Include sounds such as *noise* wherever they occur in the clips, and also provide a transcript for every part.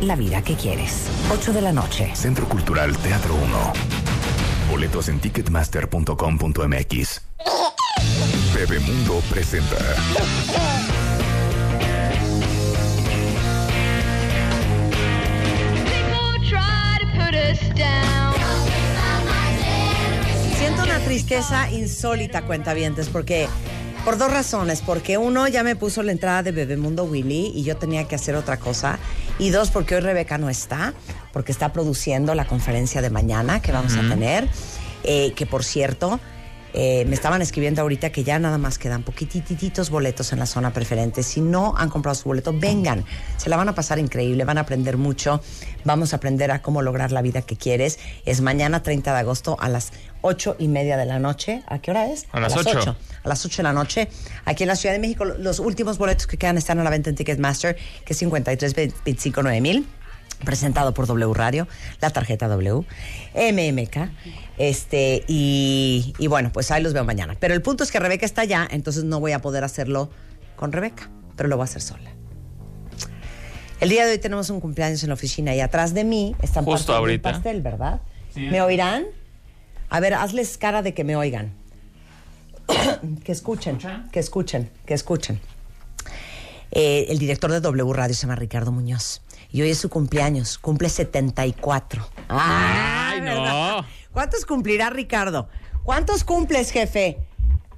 la vida que quieres. 8 de la noche. Centro Cultural Teatro 1. Boletos en ticketmaster.com.mx. Bebemundo presenta. Siento una tristeza insólita, cuentavientes, porque por dos razones. Porque uno, ya me puso la entrada de Bebemundo Willy y yo tenía que hacer otra cosa. Y dos, porque hoy Rebeca no está, porque está produciendo la conferencia de mañana que vamos a tener. Eh, que por cierto, eh, me estaban escribiendo ahorita que ya nada más quedan poquitititos boletos en la zona preferente. Si no han comprado su boleto, vengan. Se la van a pasar increíble, van a aprender mucho. Vamos a aprender a cómo lograr la vida que quieres. Es mañana 30 de agosto a las ocho y media de la noche. ¿A qué hora es? A las ocho. A las 8 de la noche. Aquí en la Ciudad de México, los últimos boletos que quedan están a la venta en Ticketmaster, que es 53 25 9000 presentado por W Radio, la tarjeta W, MMK, este, y, y bueno, pues ahí los veo mañana. Pero el punto es que Rebeca está allá, entonces no voy a poder hacerlo con Rebeca, pero lo voy a hacer sola. El día de hoy tenemos un cumpleaños en la oficina y atrás de mí están Justo ahorita. pastel, ¿verdad? ¿Me oirán? A ver, hazles cara de que me oigan. *coughs* que escuchen, que escuchen, que escuchen. Eh, el director de W Radio se llama Ricardo Muñoz. Y hoy es su cumpleaños. Cumple 74. Ay, no. ¿verdad? *laughs* ¿Cuántos cumplirá Ricardo? ¿Cuántos cumples, jefe?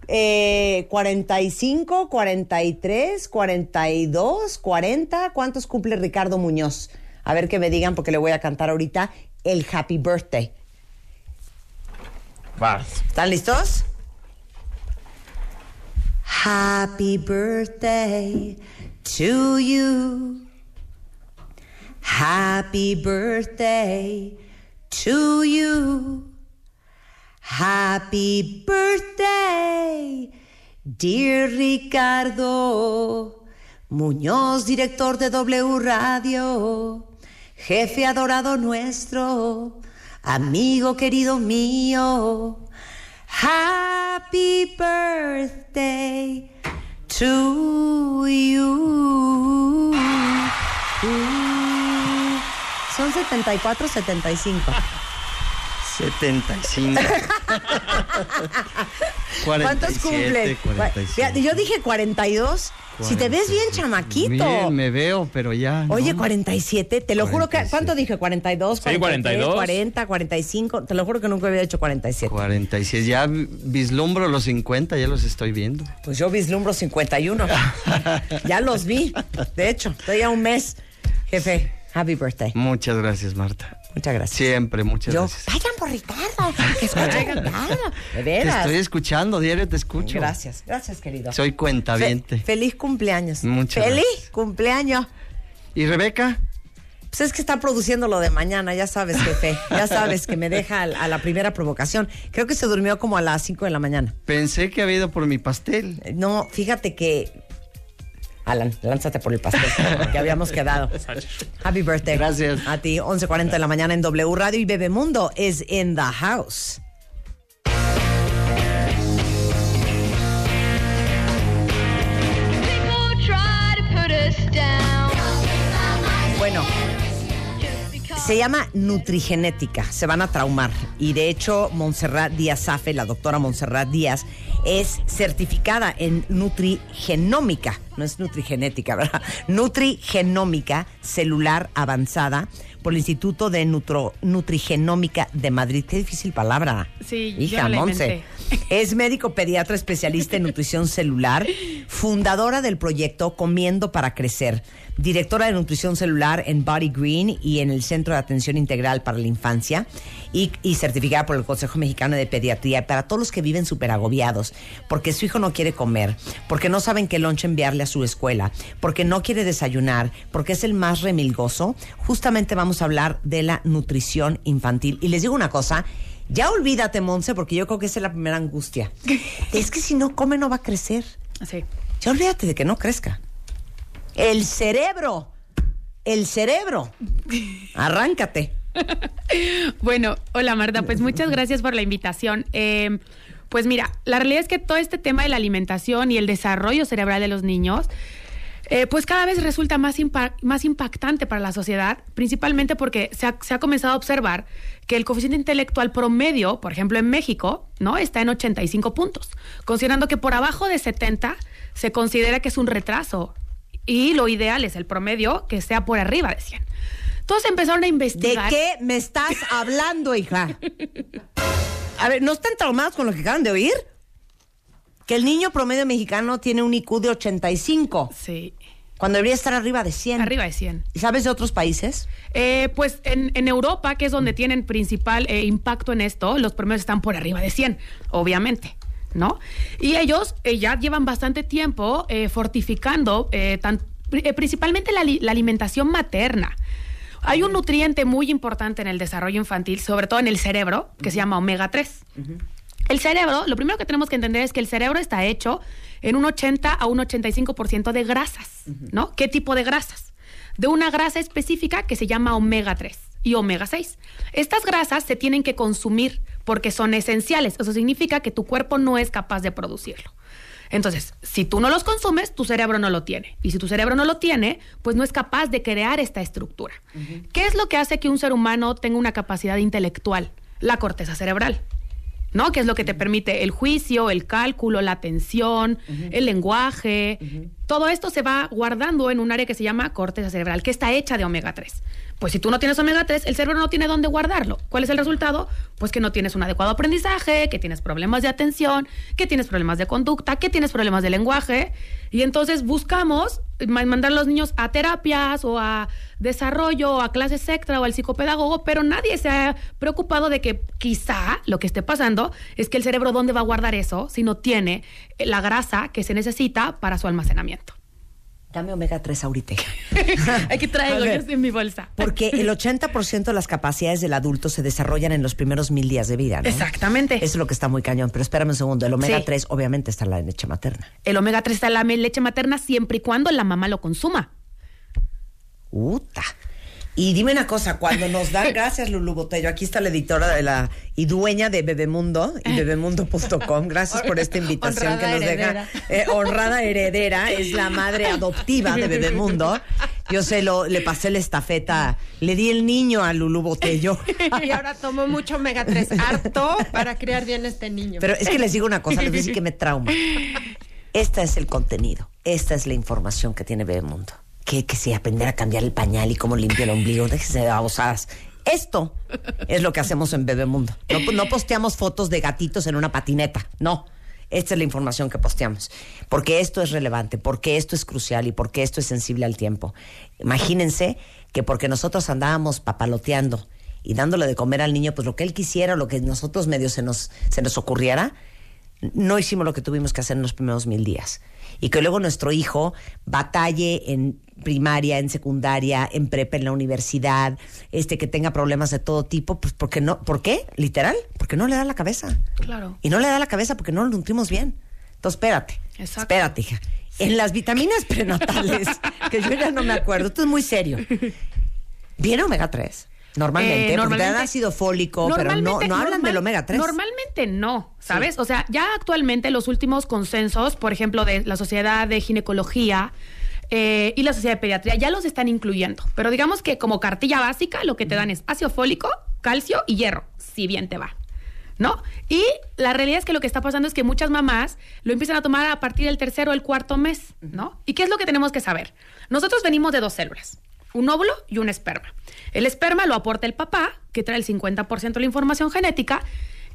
Eh, 45, 43, 42, 40. ¿Cuántos cumple Ricardo Muñoz? A ver que me digan porque le voy a cantar ahorita el Happy Birthday. Vas. ¿Están listos? Happy birthday to you. Happy birthday to you. Happy birthday, dear Ricardo Muñoz, director de W Radio, jefe adorado nuestro, amigo querido mío. Happy birthday to you. Son 74, 75. 75. *laughs* ¿Cuántos 47, cumplen? 47. Fíjate, Yo dije 42. Si te ves bien 47. chamaquito. Bien, me veo, pero ya. ¿no? Oye, 47, te lo juro que. 47. ¿Cuánto dije? 42, Sí, 43, 42. 40, 45. Te lo juro que nunca había hecho 47. 46. Ya vislumbro los 50, ya los estoy viendo. Pues yo vislumbro 51. *laughs* ya los vi. De hecho, estoy a un mes. Jefe, happy birthday. Muchas gracias, Marta. Muchas gracias. Siempre, muchas Yo, gracias. vayan por Ricardo. Que escuchen Ricardo. De Te veras. estoy escuchando, diario te escucho. Gracias, gracias, querido. Soy Fe- cuentaviente. feliz cumpleaños. Muchas Feliz gracias. cumpleaños. ¿Y Rebeca? Pues es que está produciendo lo de mañana, ya sabes, jefe. Ya sabes que me deja a la primera provocación. Creo que se durmió como a las 5 de la mañana. Pensé que había ido por mi pastel. No, fíjate que. Alan, lánzate por el pastel que habíamos quedado. Happy birthday. Gracias. A ti, 11.40 de la mañana en W Radio y Bebemundo is in the house. Bueno, se llama nutrigenética, se van a traumar. Y de hecho, Montserrat Díaz Safe, la doctora Montserrat Díaz, es certificada en nutrigenómica, no es nutrigenética, ¿verdad? Nutrigenómica celular avanzada por el Instituto de Nutro- Nutrigenómica de Madrid. Qué difícil palabra. Sí, yo Hija, la Monse. Es médico pediatra especialista en nutrición celular, fundadora del proyecto Comiendo para Crecer, directora de nutrición celular en Body Green y en el Centro de Atención Integral para la Infancia y, y certificada por el Consejo Mexicano de Pediatría para todos los que viven súper agobiados porque su hijo no quiere comer, porque no saben qué lunch enviarle a su escuela, porque no quiere desayunar, porque es el más remilgoso, justamente vamos a hablar de la nutrición infantil. Y les digo una cosa, ya olvídate, Monse, porque yo creo que esa es la primera angustia. *laughs* Es que si no come no va a crecer. Sí. Ya olvídate de que no crezca. El cerebro, el cerebro. *laughs* Arráncate. Bueno, hola Marta, pues muchas gracias por la invitación. Eh, pues mira, la realidad es que todo este tema de la alimentación y el desarrollo cerebral de los niños, eh, pues cada vez resulta más, más impactante para la sociedad, principalmente porque se ha, se ha comenzado a observar que el coeficiente intelectual promedio, por ejemplo en México, ¿no? está en 85 puntos, considerando que por abajo de 70 se considera que es un retraso y lo ideal es el promedio que sea por arriba de 100. Entonces empezaron a ¿De investigar. qué me estás hablando, hija? *laughs* A ver, ¿no están traumados con lo que acaban de oír? Que el niño promedio mexicano tiene un IQ de 85, Sí, cuando debería estar arriba de 100. arriba de 100. ¿Y sabes de otros países? Eh, pues en, en Europa, que es donde tienen principal eh, impacto en esto, los promedios están por arriba de 100, obviamente. ¿No? Y ellos eh, ya llevan bastante tiempo eh, fortificando tan- principalmente la alimentación materna. Hay un nutriente muy importante en el desarrollo infantil, sobre todo en el cerebro, que se llama omega 3. El cerebro, lo primero que tenemos que entender es que el cerebro está hecho en un 80 a un 85% de grasas, ¿no? ¿Qué tipo de grasas? De una grasa específica que se llama omega 3 y omega 6. Estas grasas se tienen que consumir porque son esenciales. Eso significa que tu cuerpo no es capaz de producirlo. Entonces, si tú no los consumes, tu cerebro no lo tiene. Y si tu cerebro no lo tiene, pues no es capaz de crear esta estructura. ¿Qué es lo que hace que un ser humano tenga una capacidad intelectual? La corteza cerebral. ¿No? Que es lo que te permite el juicio, el cálculo, la atención, el lenguaje. Todo esto se va guardando en un área que se llama corteza cerebral, que está hecha de omega 3. Pues si tú no tienes omega 3, el cerebro no tiene dónde guardarlo. ¿Cuál es el resultado? Pues que no tienes un adecuado aprendizaje, que tienes problemas de atención, que tienes problemas de conducta, que tienes problemas de lenguaje. Y entonces buscamos ma- mandar a los niños a terapias o a desarrollo o a clases extra o al psicopedagogo, pero nadie se ha preocupado de que quizá lo que esté pasando es que el cerebro dónde va a guardar eso si no tiene eh, la grasa que se necesita para su almacenamiento. Dame omega 3 ahorita. *laughs* Aquí traigo yo en mi bolsa. Porque el 80% de las capacidades del adulto se desarrollan en los primeros mil días de vida, ¿no? Exactamente. Eso es lo que está muy cañón. Pero espérame un segundo. El omega Sí. 3 obviamente está en la leche materna. El omega 3 está en la leche materna siempre y cuando la mamá lo consuma. Uta. Y dime una cosa, cuando nos dan, *laughs* gracias Lulu Botello, aquí está la editora de la y dueña de Bebemundo y bebemundo.com, gracias por esta *laughs* invitación Honrada que nos heredera. deja. Eh, honrada heredera, es la madre adoptiva de Bebemundo. Yo se lo, le pasé la estafeta, le di el niño a Lulu Botello. *laughs* Y ahora tomo mucho omega 3, harto para criar bien este niño. Pero es que les digo una cosa, les voy a decir que me trauma. Este es el contenido, esta es la información que tiene Bebemundo. Que, que si aprender a cambiar el pañal y cómo limpia el ombligo, déjese de babosadas. Esto es lo que hacemos en Bebemundo. No, no posteamos fotos de gatitos en una patineta, no. Esta es la información que posteamos. Porque esto es relevante, porque esto es crucial y porque esto es sensible al tiempo. Imagínense que porque nosotros andábamos papaloteando y dándole de comer al niño, pues lo que él quisiera, lo que nosotros medio se nos, se nos ocurriera, no hicimos lo que tuvimos que hacer en los primeros mil días. Y que luego nuestro hijo batalle en primaria, en secundaria, en prepa, en la universidad, este que tenga problemas de todo tipo, pues porque no, ¿por qué? Literal, porque no le da la cabeza. Claro. Y no le da la cabeza porque no lo nutrimos bien. Entonces, espérate. Exacto. Espérate, hija. En las vitaminas prenatales, *laughs* que yo ya no me acuerdo, esto es muy serio. ¿Viene omega 3? Normalmente, Eh, porque te dan ácido fólico, pero no, Normalmente- no hablan normal- del omega 3. Normalmente no, ¿sabes? O sea, ya actualmente los últimos consensos, por ejemplo, de la Sociedad de Ginecología eh, y la Sociedad de Pediatría, ya los están incluyendo. Pero digamos que como cartilla básica, lo que te dan es ácido fólico, calcio y hierro, si bien te va. ¿No? Y la realidad es que lo que está pasando es que muchas mamás lo empiezan a tomar a partir del tercero o el cuarto mes, ¿no? ¿Y qué es lo que tenemos que saber? Nosotros venimos de dos células, un óvulo y un esperma. El esperma lo aporta el papá, que trae el 50% de la información genética,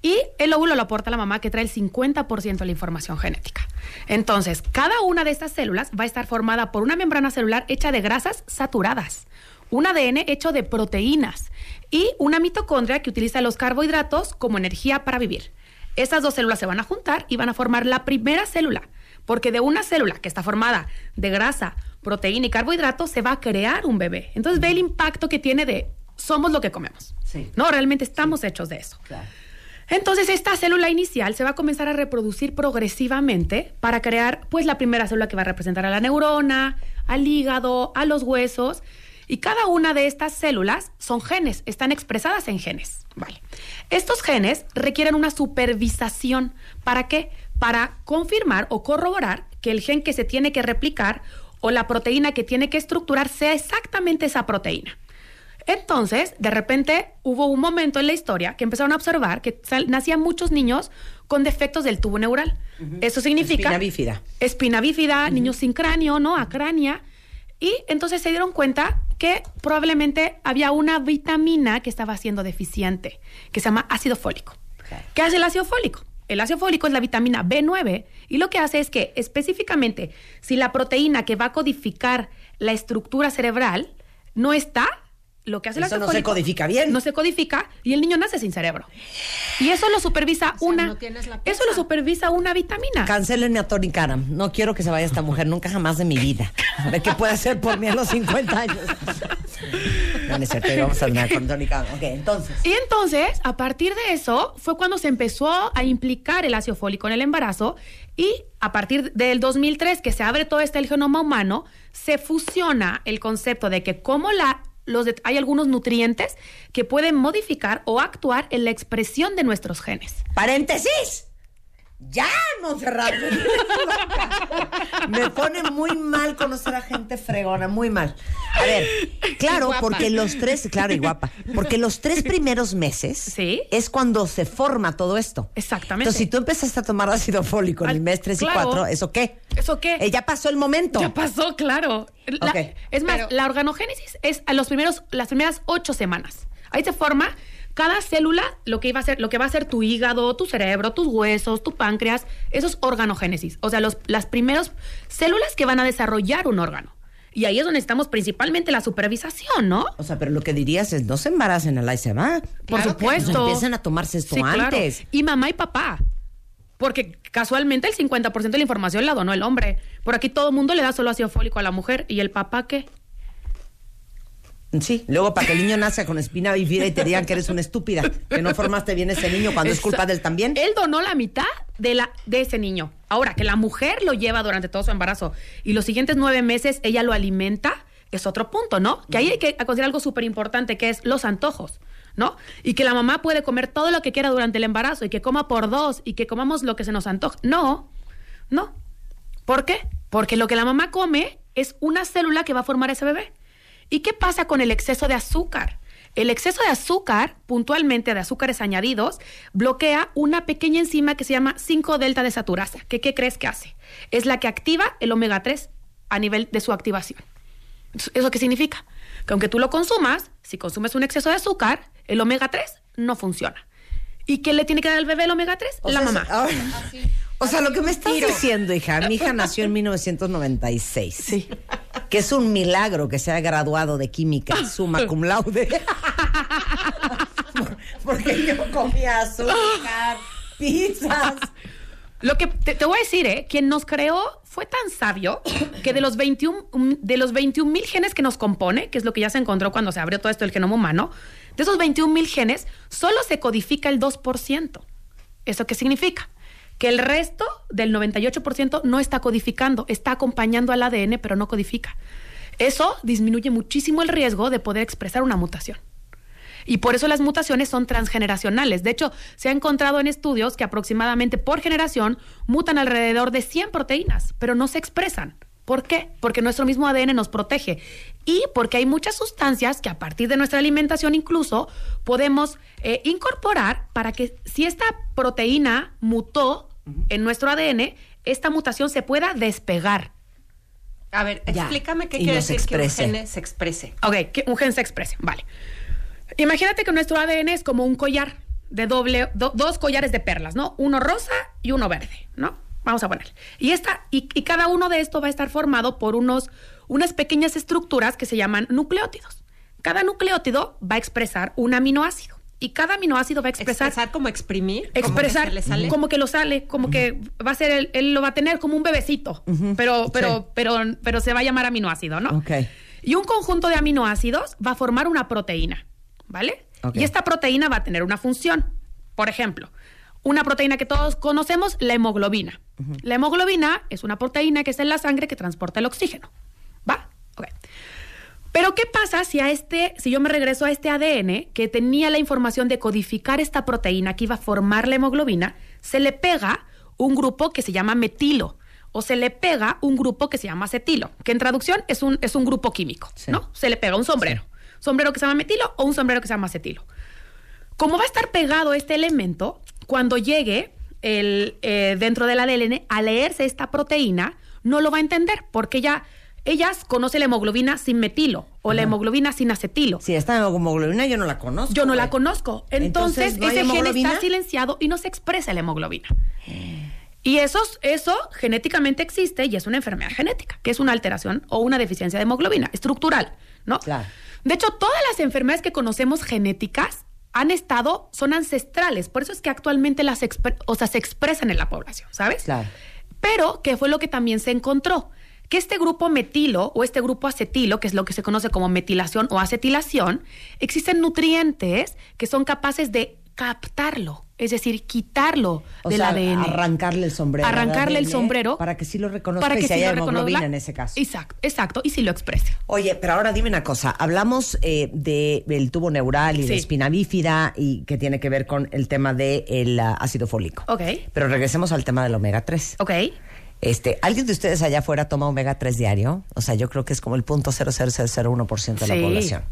y el óvulo lo aporta la mamá, que trae el 50% de la información genética. Entonces, cada una de estas células va a estar formada por una membrana celular hecha de grasas saturadas, un ADN hecho de proteínas y una mitocondria que utiliza los carbohidratos como energía para vivir. Estas dos células se van a juntar y van a formar la primera célula. Porque de una célula que está formada de grasa, proteína y carbohidratos se va a crear un bebé. Entonces ve el impacto que tiene de somos lo que comemos. Sí. No, realmente estamos hechos de eso. Claro. Entonces esta célula inicial se va a comenzar a reproducir progresivamente para crear pues la primera célula que va a representar a la neurona, al hígado, a los huesos y cada una de estas células son genes, están expresadas en genes. Estos genes requieren una supervisación. ¿Para qué? Para confirmar o corroborar que el gen que se tiene que replicar o la proteína que tiene que estructurar sea exactamente esa proteína. Entonces, de repente hubo un momento en la historia que empezaron a observar que nacían muchos niños con defectos del tubo neural. Eso significa... Espina bífida. Espina bífida, niños sin cráneo, ¿no? Acrania. Y entonces se dieron cuenta que probablemente había una vitamina que estaba siendo deficiente, que se llama ácido fólico. ¿Qué hace el ácido fólico? El ácido fólico es la vitamina B9 y lo que hace es que específicamente si la proteína que va a codificar la estructura cerebral no está, lo que hace Eso ácido no se codifica bien. No se codifica y el niño nace sin cerebro. Y eso lo supervisa O sea, una no tienes la eso lo supervisa una vitamina. Cancélenme a Tony Karam. No quiero que se vaya esta mujer nunca jamás de mi vida. A ver qué puede hacer por mí a los 50 años. No, no es cierto, vamos a andar con Tony Karam. Ok, entonces. Y entonces, a partir de eso, fue cuando se empezó a implicar el ácido fólico en el embarazo y a partir del 2003, que se abre todo este el genoma humano, se fusiona el concepto de que como la, los de- hay algunos nutrientes que pueden modificar o actuar en la expresión de nuestros genes. ¡Paréntesis! ¡Ya, Montserrat! Me pone muy mal conocer a gente fregona, muy mal. A ver, claro, porque los tres, claro, y guapa, porque los tres primeros meses Sí. es cuando se forma todo esto. Exactamente. Entonces, si tú empezaste a tomar ácido fólico en el mes 3 y claro. 4, ¿eso qué? ¿Eso qué? Eh, ya pasó el momento. Ya pasó, claro. La- Ok. Es más, Pero- la organogénesis es a los primeros, las primeras ocho semanas. Ahí se forma cada célula, lo que iba a ser, lo que va a ser tu hígado, tu cerebro, tus huesos, tu páncreas, eso es organogénesis. O sea, los, las primeras células que van a desarrollar un órgano. Y ahí es donde estamos principalmente la supervisación, ¿no? O sea, pero lo que dirías es, no se embaracen al ahí se va. Por Claro supuesto. no. Empiecen a tomarse esto Sí, claro. antes. Y mamá y papá. Porque casualmente el 50% de la información la donó el hombre. Por aquí todo el mundo le da solo ácido fólico a la mujer. ¿Y el papá qué? Sí, luego para que el niño nazca con espina bífida y te digan que eres una estúpida, que no formaste bien ese niño cuando es culpa de él también. Él donó la mitad de, la, de ese niño. Ahora, que la mujer lo lleva durante todo su embarazo y los siguientes nueve meses ella lo alimenta, es otro punto, ¿no? Que ahí hay que considerar algo súper importante, que es los antojos, ¿no? Y que la mamá puede comer todo lo que quiera durante el embarazo y que coma por dos y que comamos lo que se nos antoja. No, no. ¿Por qué? Porque lo que la mamá come es una célula que va a formar ese bebé. ¿Y qué pasa con el exceso de azúcar? El exceso de azúcar, puntualmente de azúcares añadidos, bloquea una pequeña enzima que se llama 5-delta desaturasa. ¿Qué, ¿Qué crees que hace? Es la que activa el omega 3 a nivel de su activación. ¿Eso qué significa? Que aunque tú lo consumas, si consumes un exceso de azúcar, el omega 3 no funciona. ¿Y quién le tiene que dar al bebé el omega 3? O la sea, mamá. ahora- o sea, lo que me estás diciendo, hija, mi hija nació en 1996. Sí. Que es un milagro que se haya graduado de química summa cum laude. *laughs* Porque yo comía azúcar, pizzas. Lo que te, te voy a decir, ¿eh? Quien nos creó fue tan sabio que de los 21 um, de los 21 mil genes que nos compone, que es lo que ya se encontró cuando se abrió todo esto del genoma humano, de esos 21 mil genes, solo se codifica el 2%. ¿Eso qué significa? Que el resto del 98% no está codificando, está acompañando al ADN, pero no codifica. Eso disminuye muchísimo el riesgo de poder expresar una mutación. Y por eso las mutaciones son transgeneracionales. De hecho, se ha encontrado en estudios que aproximadamente por generación mutan alrededor de 100 proteínas, pero no se expresan. ¿Por qué? Porque nuestro mismo ADN nos protege y porque hay muchas sustancias que a partir de nuestra alimentación incluso podemos eh, incorporar para que si esta proteína mutó en nuestro ADN, esta mutación se pueda despegar. A ver, Ya, explícame qué y quiere decir que un exprese. gene se exprese. Ok, que un gen se exprese. Vale. Imagínate que nuestro ADN es como un collar de doble, do- dos collares de perlas, ¿no? Uno rosa y uno verde, ¿no? Vamos a poner. Y esta, y, y cada uno de estos va a estar formado por unos, unas pequeñas estructuras que se llaman nucleótidos. Cada nucleótido va a expresar un aminoácido. Y cada aminoácido va a expresar Expresar como exprimir. como que expresar se le sale. como que lo sale, como que va a ser él, él lo va a tener como un bebecito, pero pero pero pero se va a llamar aminoácido, ¿no? Ok. Y un conjunto de aminoácidos va a formar una proteína, ¿vale? Y esta proteína va a tener una función. Por ejemplo, una proteína que todos conocemos, la hemoglobina. La hemoglobina es una proteína que está en la sangre que transporta el oxígeno. ¿Va? Ok. Pero ¿qué pasa si a este, si yo me regreso a este ADN que tenía la información de codificar esta proteína que iba a formar la hemoglobina, se le pega un grupo que se llama metilo o se le pega un grupo que se llama acetilo, que en traducción es un, es un grupo químico, Sí. ¿no? Se le pega un sombrero. Sombrero que se llama metilo o un sombrero que se llama acetilo. Como va a estar pegado este elemento, cuando llegue el, eh, dentro del ADN a leerse esta proteína, no lo va a entender, porque ya ellas conocen la hemoglobina sin metilo o la hemoglobina sin acetilo. Si esta hemoglobina yo no la conozco. Yo no la conozco. Entonces, Entonces, ¿no hay ese gen está silenciado y no se expresa la hemoglobina. Y eso, eso genéticamente existe y es una enfermedad genética, que es una alteración o una deficiencia de hemoglobina estructural, ¿no? Claro. De hecho, todas las enfermedades que conocemos genéticas han estado, son ancestrales, por eso es que actualmente las o sea, se expresan en la población, ¿sabes? Claro. Pero, ¿qué fue lo que también se encontró? Que este grupo metilo o este grupo acetilo, que es lo que se conoce como metilación o acetilación, existen nutrientes que son capaces de captarlo, es decir, quitarlo O del sea, ADN. arrancarle el sombrero. Arrancarle el sombrero. Para que sí lo reconozca para y que si sí haya hemoglobina en ese caso. Exacto, exacto, y si lo exprese. Oye, pero ahora dime una cosa. Hablamos eh, de- del tubo neural y de Sí. espina bífida y que tiene que ver con el tema del ácido fólico. Ok. Pero regresemos al tema del omega 3. ¿Ok? Este, ¿Alguien de ustedes allá afuera toma omega 3 diario? O sea, yo creo que es como el punto 00001% de la población.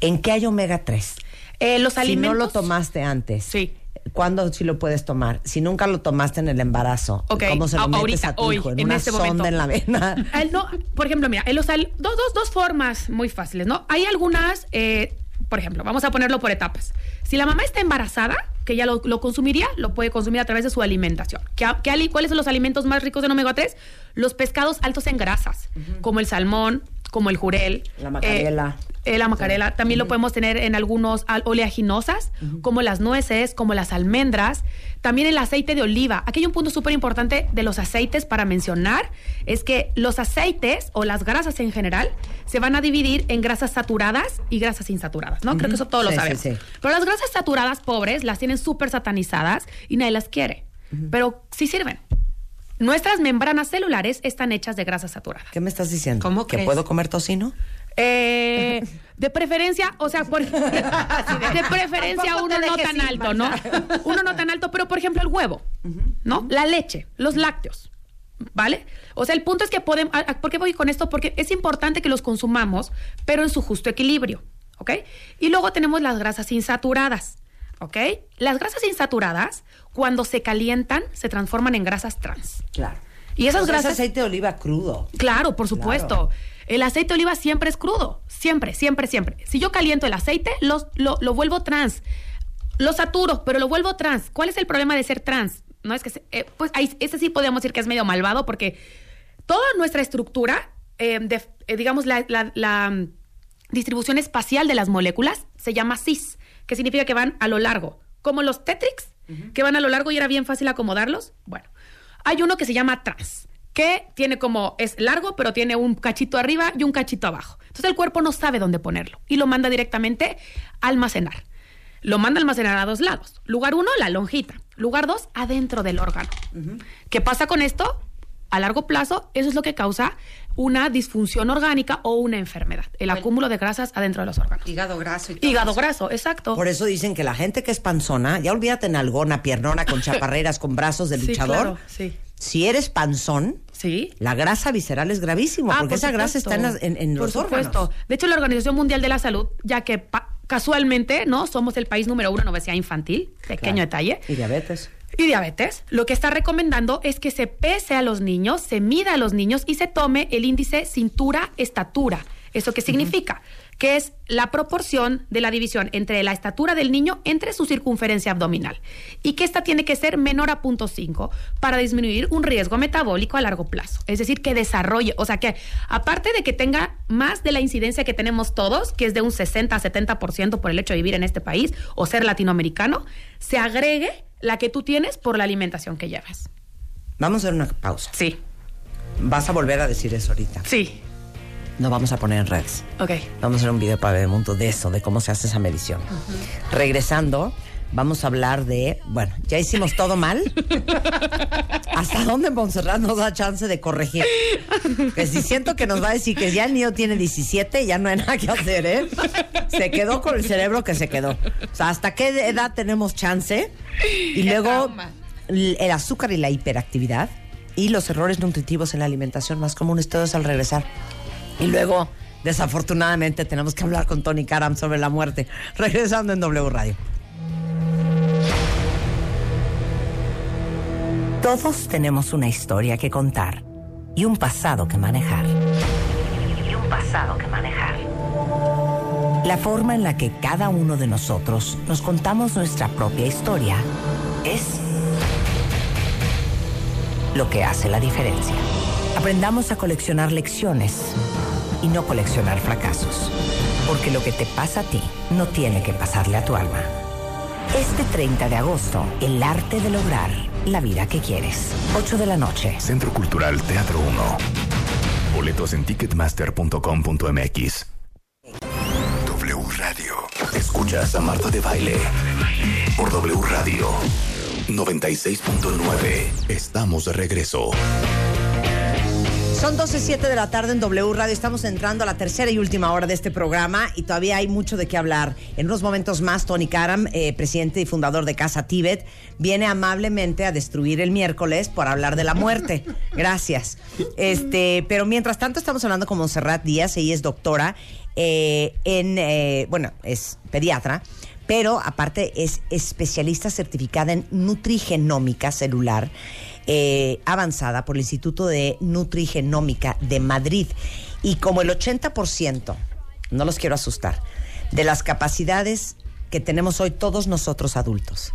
¿En qué hay omega 3? Eh, los Si alimentos. no lo tomaste antes. Sí. ¿Cuándo sí lo puedes tomar? Si nunca lo tomaste en el embarazo, Ok, ¿cómo se lo a- metes ahorita, a tu hoy, hijo? En, en una este sonda momento. en la vena. Ah, *laughs* no, por ejemplo, mira, en los al- dos, dos, dos formas muy fáciles, ¿no? Hay algunas, eh, por ejemplo, vamos a ponerlo por etapas. Si la mamá está embarazada, que ya lo, lo consumiría, lo puede consumir a través de su alimentación. ¿Qué, qué ¿Cuáles son los alimentos más ricos en omega 3? Los pescados altos en grasas, como el salmón, como el jurel. La macarela. eh, la macarela. También lo podemos tener en algunos al- oleaginosas, como las nueces, como las almendras. También el aceite de oliva. Aquí hay un punto súper importante de los aceites para mencionar. Es que los aceites o las grasas en general se van a dividir en grasas saturadas y grasas insaturadas, ¿no? Creo que eso todos Sí, lo sabemos. sí. Pero las grasas saturadas pobres las tienen súper satanizadas y nadie las quiere. Pero sí sirven. Nuestras membranas celulares están hechas de grasas saturadas. ¿Qué me estás diciendo? ¿Cómo ¿Que crees? puedo comer tocino? Eh, de preferencia, o sea, por, *laughs* de preferencia uno no tan alto, ¿no? Uno no tan alto, pero por ejemplo el huevo, ¿no? La leche, los lácteos, ¿vale? O sea, el punto es que podemos, ¿por qué voy con esto? Porque es importante que los consumamos, pero en su justo equilibrio, ¿ok? Y luego tenemos las grasas insaturadas, ¿ok? Las grasas insaturadas, cuando se calientan, se transforman en grasas trans. Claro. Y esas sea, es grasas... aceite de oliva crudo. Claro, por supuesto. El aceite de oliva siempre es crudo. Siempre, siempre, siempre. Si yo caliento el aceite, los- lo, lo vuelvo trans. Lo saturo, pero lo vuelvo trans. ¿Cuál es el problema de ser trans? No es que, se- eh, pues ahí, ese sí podríamos decir que es medio malvado porque toda nuestra estructura, eh, de- eh, digamos, la, la- la, mm, distribución espacial de las moléculas se llama cis, que significa que van a lo largo. Como los Tetrix, que van a lo largo y era bien fácil acomodarlos. Bueno, hay uno que se llama trans, que tiene como, es largo, pero tiene un cachito arriba y un cachito abajo. Entonces el cuerpo no sabe dónde ponerlo y lo manda directamente a almacenar. Lo manda a almacenar a dos lados. Lugar uno, la lonjita. Lugar dos, adentro del órgano. ¿Qué pasa con esto? A largo plazo, eso es lo que causa una disfunción orgánica o una enfermedad. El acúmulo de grasas adentro de los órganos. Hígado graso y todo Hígado eso. graso, exacto. Por eso dicen que la gente que es panzona, ya olvídate en algona, piernona, con *laughs* chaparreras, con brazos de Sí, luchador. claro, sí. Si eres panzón, Sí. la grasa visceral es gravísimo, Ah, porque por esa grasa está en, las- en- en Por los supuesto. órganos. De hecho, la Organización Mundial de la Salud, ya que pa- casualmente, ¿no? Somos el país número uno en obesidad infantil, pequeño Claro. detalle. Y diabetes. Y diabetes, lo que está recomendando es que se pese a los niños, se mida a los niños y se tome el índice cintura-estatura. ¿Eso qué significa? Que es la proporción de la división entre la estatura del niño entre su circunferencia abdominal. Y que esta tiene que ser menor a 0.5 para disminuir un riesgo metabólico a largo plazo. Es decir, que desarrolle, o sea, que aparte de que tenga más de la incidencia que tenemos todos, que es de un 60 a 70% por el hecho de vivir en este país o ser latinoamericano, se agregue la que tú tienes por la alimentación que llevas. Vamos a hacer una pausa. Sí, Vas a volver a decir eso ahorita. sí. No vamos a poner en redes. Ok. Vamos a hacer un video para Bebemundo de eso, de cómo se hace esa medición. Regresando, vamos a hablar de, bueno, ya hicimos todo mal. *laughs* ¿Hasta dónde Montserrat nos da chance de corregir? Que si siento que nos va a decir que ya el niño tiene 17, ya no hay nada que hacer, ¿eh? Se quedó con el cerebro que se quedó. O sea, ¿hasta qué edad tenemos chance? Y luego trauma. l- el azúcar y la hiperactividad y los errores nutritivos en la alimentación más comunes, todos al regresar. Y luego, desafortunadamente, tenemos que hablar con Tony Karam sobre la muerte. Regresando en W Radio. Todos tenemos una historia que contar y un pasado que manejar. Y un pasado que manejar. La forma en la que cada uno de nosotros nos contamos nuestra propia historia es lo que hace la diferencia. Aprendamos a coleccionar lecciones y no coleccionar fracasos. Porque lo que te pasa a ti no tiene que pasarle a tu alma. Este 30 de agosto, el arte de lograr la vida que quieres. 8 de la noche. Centro Cultural Teatro 1. Boletos en ticketmaster.com.mx. W Radio. Escuchas a Marta de Baile. Por W Radio. 96.9. Estamos de regreso. Son 12.07 de la tarde en W Radio. Estamos entrando a la tercera y última hora de este programa y todavía hay mucho de qué hablar. En unos momentos más, Tony Karam, eh, presidente y fundador de Casa Tíbet, viene amablemente a destruir el miércoles por hablar de la muerte. *laughs* Gracias. Este, pero mientras tanto, estamos hablando con Monserrat Díaz. Ella es doctora eh, en, eh, bueno, es pediatra pero aparte es especialista certificada en nutrigenómica celular eh, avanzada por el Instituto de Nutrigenómica de Madrid. Y como el 80%, no los quiero asustar, de las capacidades que tenemos hoy todos nosotros adultos,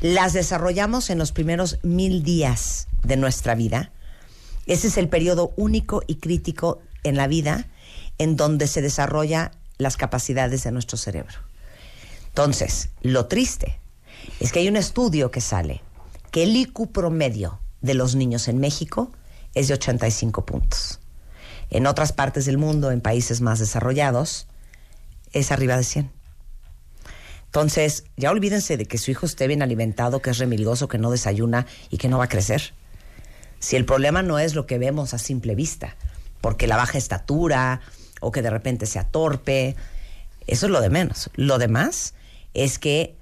las desarrollamos en los primeros mil días de nuestra vida. Ese es el periodo único y crítico en la vida en donde se desarrolla las capacidades de nuestro cerebro. Entonces, lo triste es que hay un estudio que sale que el IQ promedio de los niños en México es de 85 puntos. En otras partes del mundo, en países más desarrollados, es arriba de 100. Entonces, ya olvídense de que su hijo esté bien alimentado, que es remilgoso, que no desayuna y que no va a crecer. Si el problema no es lo que vemos a simple vista, porque la baja estatura o que de repente sea torpe, eso es lo de menos. Lo demás es que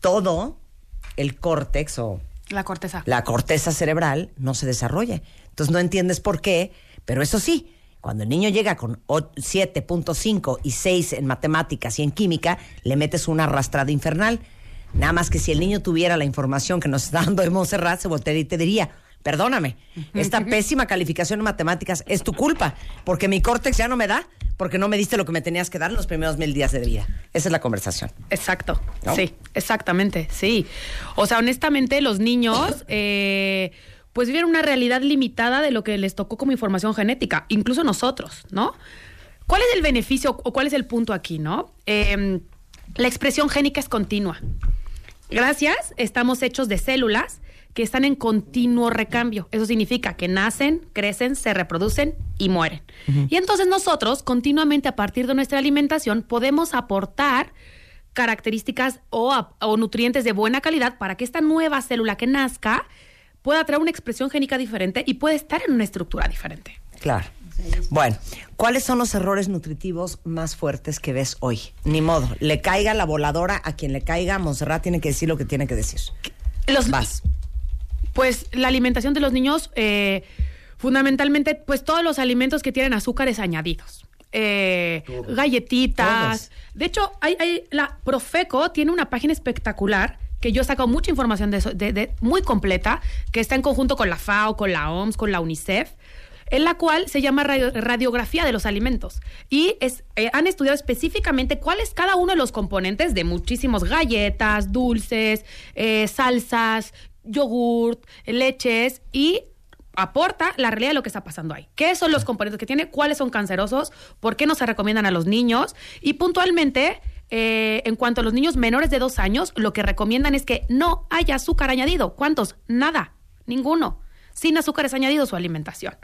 todo el córtex o La corteza. la corteza cerebral no se desarrolla. Entonces no entiendes por qué, pero eso sí, cuando el niño llega con o- 7.5 y 6 en matemáticas y en química, le metes una arrastrada infernal. Nada más que si el niño tuviera la información que nos está dando de Montserrat, se voltearía y te diría, perdóname, esta pésima calificación en matemáticas es tu culpa, porque mi córtex ya no me da, porque no me diste lo que me tenías que dar en los primeros mil días de vida. Esa es la conversación. Exacto, ¿No? sí, exactamente, sí. O sea, honestamente, los niños, *laughs* eh, pues viven una realidad limitada de lo que les tocó como información genética, incluso nosotros, ¿no? ¿Cuál es el beneficio o cuál es el punto aquí, no? Eh, la expresión génica es continua. Gracias, estamos hechos de células que están en continuo recambio. Eso significa que nacen, crecen, se reproducen y mueren. Y entonces nosotros, continuamente a partir de nuestra alimentación, podemos aportar características o, nutrientes de buena calidad para que esta nueva célula que nazca pueda traer una expresión génica diferente y pueda estar en una estructura diferente. Claro. Bueno, ¿cuáles son los errores nutritivos más fuertes que ves hoy? Ni modo, le caiga la voladora a quien le caiga, Monserrat tiene que decir lo que tiene que decir. Los, Vas. Pues la alimentación de los niños, eh, fundamentalmente, pues todos los alimentos que tienen azúcares añadidos. Eh, galletitas. De hecho, hay, hay- la Profeco tiene una página espectacular que yo saco mucha información de eso, de, de- muy completa, que está en conjunto con la FAO, con la OMS, con la UNICEF, en la cual se llama radio- radiografía de los alimentos. Y es, eh, han estudiado específicamente cuál es cada uno de los componentes de muchísimos galletas, dulces, eh, salsas, yogurt, leches y aporta la realidad de lo que está pasando ahí. ¿Qué son los componentes que tiene? ¿Cuáles son cancerosos? ¿Por qué no se recomiendan a los niños? Y puntualmente, eh, en cuanto a los niños menores de dos años, lo que recomiendan es que no haya azúcar añadido. ¿Cuántos? Nada, ninguno. Sin azúcares añadidos su alimentación.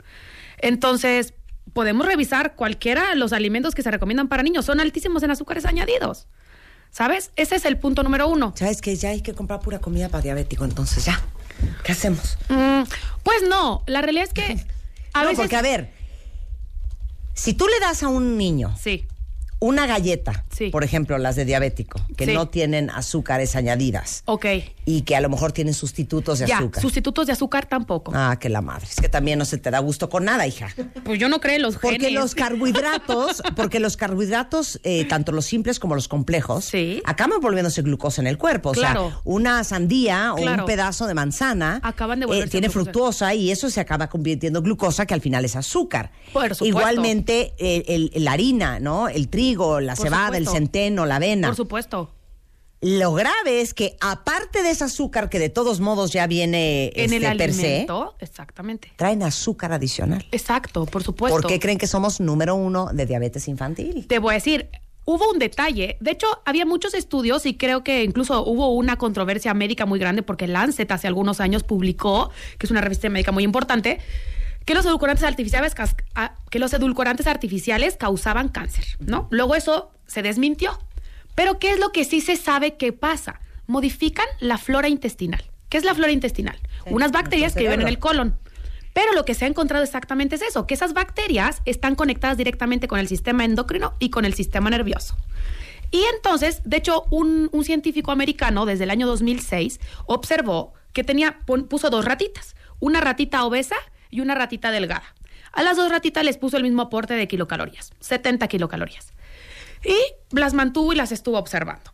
Entonces, podemos revisar cualquiera de los alimentos que se recomiendan para niños. Son altísimos en azúcares añadidos. ¿Sabes? Ese es el punto número uno. ¿Sabes que Ya hay que comprar pura comida para diabético, entonces ya. ¿Qué hacemos? Mm, pues no, la realidad es que *laughs* a no, veces... porque a ver, si tú le das a un niño Sí, una galleta, Sí. por ejemplo, las de diabético, que Sí. no tienen azúcares añadidas ok. y que a lo mejor tienen sustitutos de Ya, azúcar. sustitutos de azúcar tampoco. Ah, que la madre. Es que también no se te da gusto con nada, hija. Pues yo no creo en los Porque genes. los carbohidratos, *laughs* porque los carbohidratos, eh, tanto los simples como los complejos, Sí. acaban volviéndose glucosa en el cuerpo. O Claro. sea, una sandía o un pedazo de manzana Acaban de eh, tiene glucosa. fructuosa y eso se acaba convirtiendo en glucosa, que al final es azúcar. Por supuesto. Igualmente, eh, el- la harina, ¿no? El trigo, la Por cebada, el centeno, la avena. Por supuesto. Lo grave es que, aparte de ese azúcar que de todos modos ya viene en el este, per se, alimento, exactamente. traen azúcar adicional. Exacto, por supuesto. ¿Por qué creen que somos número uno de diabetes infantil? Te voy a decir, hubo un detalle. De hecho, había muchos estudios y creo que incluso hubo una controversia médica muy grande porque Lancet hace algunos años publicó, que es una revista médica muy importante, que los edulcorantes artificiales, ah, que los edulcorantes artificiales causaban cáncer, ¿no? Luego eso se desmintió. Pero ¿qué es lo que sí se sabe que pasa? Modifican la flora intestinal. ¿Qué es la flora intestinal? Unas bacterias que viven en el colon. Pero lo que se ha encontrado exactamente es eso, que esas bacterias están conectadas directamente con el sistema endocrino y con el sistema nervioso. Y entonces, de hecho, un, un científico americano desde el año 2006 observó que tenía, puso dos ratitas, una ratita obesa y una ratita delgada. A las dos ratitas les puso el mismo aporte de kilocalorías, 70 kilocalorías. Y las mantuvo y las estuvo observando.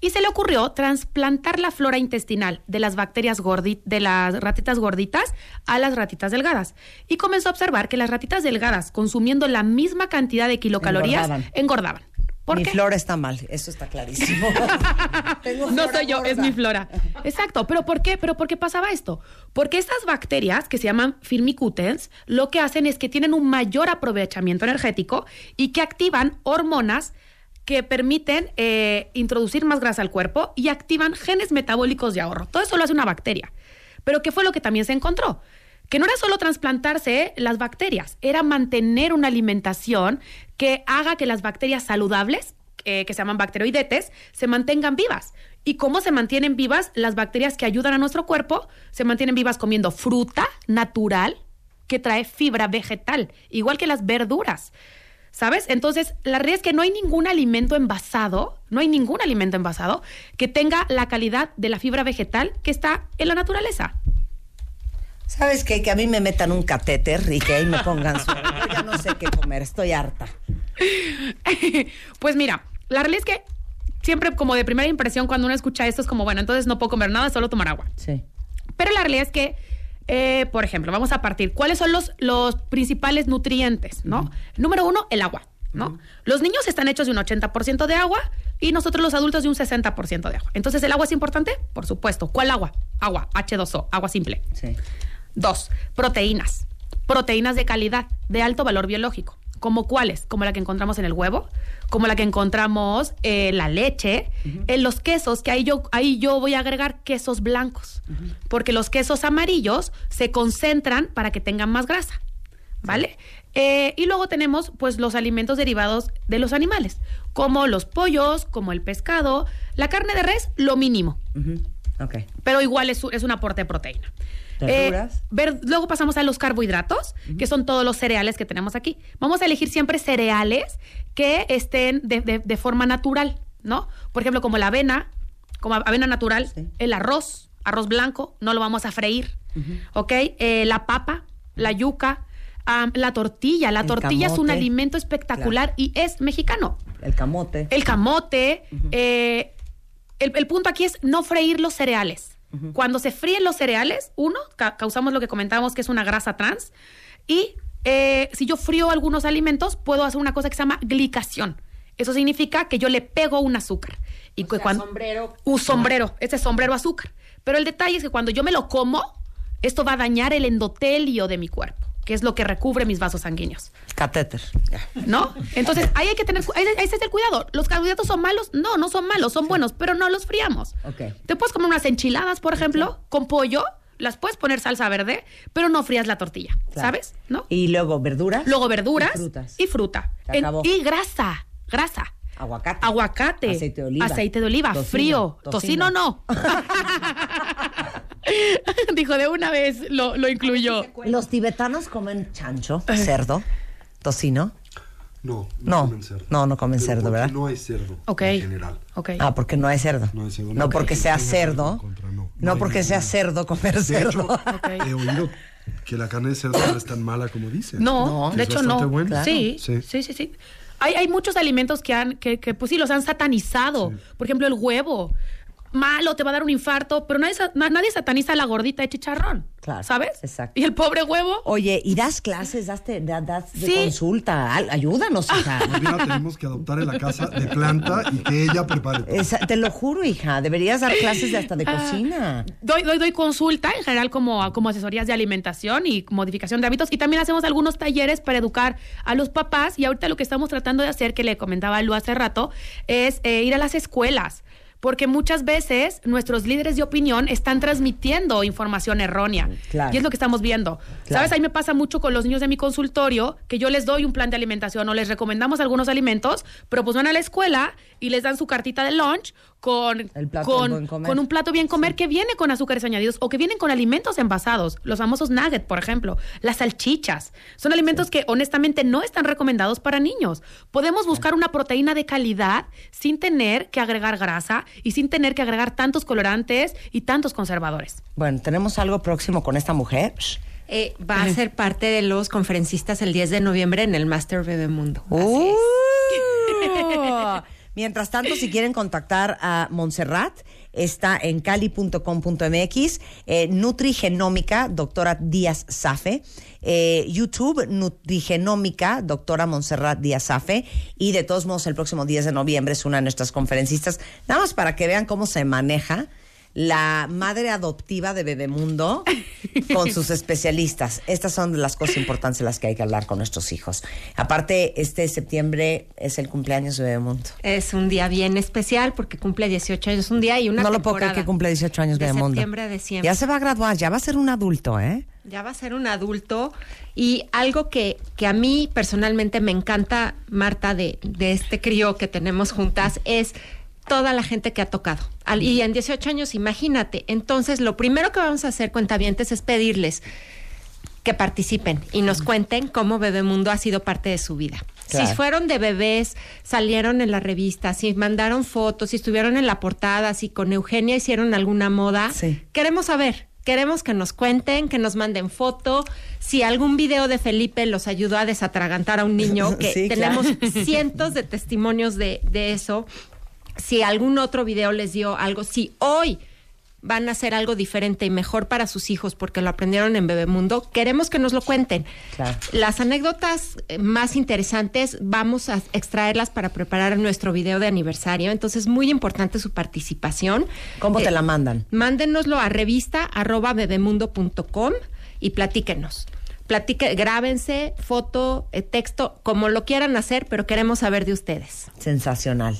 Y se le ocurrió trasplantar la flora intestinal de las bacterias gordi- de las ratitas gorditas a las ratitas delgadas. Y comenzó a observar que las ratitas delgadas, consumiendo la misma cantidad de kilocalorías, Engordaban. engordaban. ¿Por mi qué? flora está mal, eso está clarísimo. *laughs* Tengo No soy yo, es mi flora. Exacto, pero ¿por qué? ¿Pero por qué pasaba esto? Porque estas bacterias que se llaman firmicutens, lo que hacen es que tienen un mayor aprovechamiento energético y que activan hormonas que permiten eh, introducir más grasa al cuerpo y activan genes metabólicos de ahorro. Todo eso lo hace una bacteria. Pero ¿qué fue lo que también se encontró? Que no era solo trasplantarse las bacterias, era mantener una alimentación que haga que las bacterias saludables, eh, que se llaman bacteroidetes, se mantengan vivas. ¿Y cómo se mantienen vivas las bacterias que ayudan a nuestro cuerpo? Se mantienen vivas comiendo fruta natural que trae fibra vegetal, igual que las verduras. ¿Sabes? Entonces, la realidad es que no hay ningún alimento envasado, no hay ningún alimento envasado que tenga la calidad de la fibra vegetal que está en la naturaleza. ¿Sabes qué? Que a mí me metan un catéter y que ahí me pongan. Yo *laughs* ya no sé qué comer, estoy harta. *laughs* pues mira, la realidad es que siempre como de primera impresión cuando uno escucha esto es como, bueno, entonces no puedo comer nada, solo tomar agua. Sí. Pero la realidad es que, eh, por ejemplo, vamos a partir, ¿cuáles son los, los principales nutrientes? ¿no? Número uno, el agua. ¿no? Los niños están hechos de un 80% de agua y nosotros los adultos de un 60% de agua. Entonces, ¿el agua es importante? Por supuesto. ¿Cuál agua? Agua, H2O, agua simple. Sí. Dos, proteínas. Proteínas de calidad, de alto valor biológico. ¿Como cuáles? Como la que encontramos en el huevo, como la que encontramos en la leche, en los quesos, que ahí yo, ahí yo voy a agregar quesos blancos, porque los quesos amarillos se concentran para que tengan más grasa, ¿vale? Eh, y luego tenemos pues los alimentos derivados de los animales, como los pollos, como el pescado, la carne de res, lo mínimo Ujú. Ok. pero igual es, es un aporte de proteína. ¿Verduras? Eh, ver- luego pasamos a los carbohidratos, que son todos los cereales que tenemos aquí. Vamos a elegir siempre cereales que estén de, de- de forma natural, ¿no? Por ejemplo, como la avena, como avena natural, Sí. el arroz, arroz blanco, no lo vamos a freír, ¿ok? Eh, la papa, la yuca, la tortilla. La El tortilla es un alimento espectacular y es mexicano. El camote. El camote. eh, el, el punto aquí es no freír los cereales. Cuando se fríen los cereales, uno, ca- causamos lo que comentábamos que es una grasa trans. Y eh, si yo frío algunos alimentos, puedo hacer una cosa que se llama glicación. Eso significa que yo le pego un azúcar. Y que cuando, sombrero. Un sombrero, ese sombrero azúcar. Pero el detalle es que cuando yo me lo como, esto va a dañar el endotelio de mi cuerpo, que es lo que recubre mis vasos sanguíneos. Catéter. ¿No? Entonces, ahí hay que tener, ahí, ahí está el cuidado. ¿Los carbohidratos son malos? No, no son malos, son buenos, pero no los friamos. Ok. Te puedes comer unas enchiladas, por ejemplo, con pollo, las puedes poner salsa verde, pero no frías la tortilla, Claro. ¿sabes? ¿No? Y luego verduras. Luego verduras Y frutas. y fruta. Y grasa, grasa. Aguacate. Aguacate. Aceite de oliva. Aceite de oliva, Tocino. frío. Tocino. Tocino, no. *laughs* Dijo, de una vez lo, lo incluyó. Los tibetanos comen chancho, cerdo, tocino. No, No, comen cerdo. no, no comen Pero cerdo, ¿verdad? No hay cerdo Ok. en general. Ok. Ah, porque no hay cerdo. No hay cerdo. No No, porque que sea cerdo. contra, no. No No hay porque sea cerdo comer De cerdo. hecho, *laughs* he oído que la carne de cerdo no es tan mala como dicen. No, de hecho no. buena. Sí, Sí. sí, sí, sí. Hay, hay muchos alimentos que han, que, que, pues sí, los han satanizado. Por ejemplo, el huevo. Malo, te va a dar un infarto, pero nadie, nadie sataniza la gordita de chicharrón. Claro, ¿Sabes? exacto. Y el pobre huevo. Oye, ¿y das clases? ¿Das, te- da- das de Sí. consulta? Ayúdanos, hija. La tenemos que adoptar en la casa de planta y que ella prepare. Esa- te lo juro, hija. Deberías dar clases de hasta de Ah. cocina. Doy, doy, doy consulta en general como, como asesorías de alimentación y modificación de hábitos y también hacemos algunos talleres para educar a los papás y ahorita lo que estamos tratando de hacer, que le comentaba a Lu hace rato, es eh, ir a las escuelas. Porque muchas veces nuestros líderes de opinión están transmitiendo información errónea. Claro. Y es lo que estamos viendo. Claro. ¿Sabes? Ahí me pasa mucho con los niños de mi consultorio, que yo les doy un plan de alimentación o les recomendamos algunos alimentos, pero pues van a la escuela y les dan su cartita de lunch con, El plato del con, buen comer. con un plato bien comer que viene con azúcares añadidos o que vienen con alimentos envasados. Los famosos nuggets, por ejemplo. Las salchichas. Son alimentos que honestamente no están recomendados para niños. Podemos buscar una proteína de calidad sin tener que agregar grasa y sin tener que agregar tantos colorantes y tantos conservadores. Bueno, tenemos algo próximo con esta mujer. Eh, va a ser parte de los conferencistas el 10 de noviembre en el Master Bebemundo. Así es. Mientras tanto, si quieren contactar a Montserrat, está en cali.com.mx, eh, Nutrigenómica, doctora Díaz Safe, eh, YouTube, Nutrigenómica, doctora Montserrat Díaz Safe, y de todos modos, el próximo 10 de noviembre es una de nuestras conferencistas, nada más para que vean cómo se maneja la madre adoptiva de Bebemundo con sus especialistas. Estas son de las cosas importantes de las que hay que hablar con nuestros hijos. Aparte, este septiembre es el cumpleaños de Bebemundo. Es un día bien especial porque cumple 18 años, un día y una no lo puedo creer que cumple 18 años de Bebemundo. septiembre a diciembre. Ya se va a graduar, ya va a ser un adulto, ¿eh? Ya va a ser un adulto y algo que, que a mí personalmente me encanta, Marta, de, de este crío que tenemos juntas es toda la gente que ha tocado. Al- y en 18 años, imagínate. Entonces, lo primero que vamos a hacer, cuentavientes, es pedirles que participen y nos cuenten cómo Bebemundo ha sido parte de su vida. Claro. Si fueron de bebés, salieron en la revista, si mandaron fotos, si estuvieron en la portada, si con Eugenia hicieron alguna moda, Sí. queremos saber. Queremos que nos cuenten, que nos manden foto. Si algún video de Felipe los ayudó a desatragantar a un niño, *laughs* que Sí, tenemos claro. *laughs* cientos de testimonios de, de eso. Si algún otro video les dio algo, si hoy van a hacer algo diferente y mejor para sus hijos porque lo aprendieron en Bebemundo, queremos que nos lo cuenten. Claro. Las anécdotas eh, más interesantes vamos a extraerlas para preparar nuestro video de aniversario, entonces muy importante su participación. ¿Cómo te Eh, la mandan? Mándenoslo a revista arroba bebemundo.com y platíquenos. Platique, grábense, foto, eh, texto, como lo quieran hacer, pero queremos saber de ustedes. Sensacional.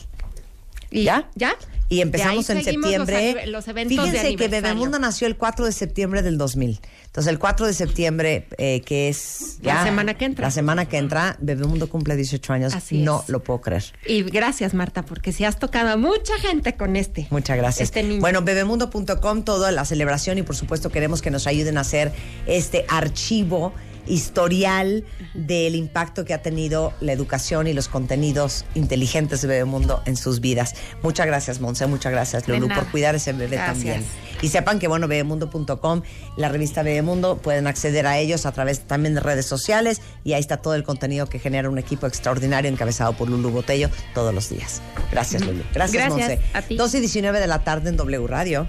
¿Y ¿Ya? ¿Ya? Y empezamos en los septiembre. anive- Los, eventos de Fíjense que. Bebemundo nació el 4 de septiembre del 2000. Entonces, el 4 de septiembre, eh, que es. La semana que entra. La semana que entra, Bebemundo cumple 18 años. Así no es. lo puedo creer. Y gracias, Marta, porque si has tocado a mucha gente con este. Muchas gracias. Este niño. Bueno, bebemundo.com, toda la celebración y por supuesto queremos que nos ayuden a hacer este archivo historial del impacto que ha tenido la educación y los contenidos inteligentes de Bebemundo en sus vidas. Muchas gracias, Monse, muchas gracias, Lulu, por cuidar ese bebé Gracias. también. Y sepan que, bueno, bebemundo.com, la revista Bebemundo, pueden acceder a ellos a través también de redes sociales y ahí está todo el contenido que genera un equipo extraordinario encabezado por Lulu Botello todos los días. Gracias, Lulu. Gracias, Gracias, Monse. a ti. 12 y 19 de la tarde en W Radio.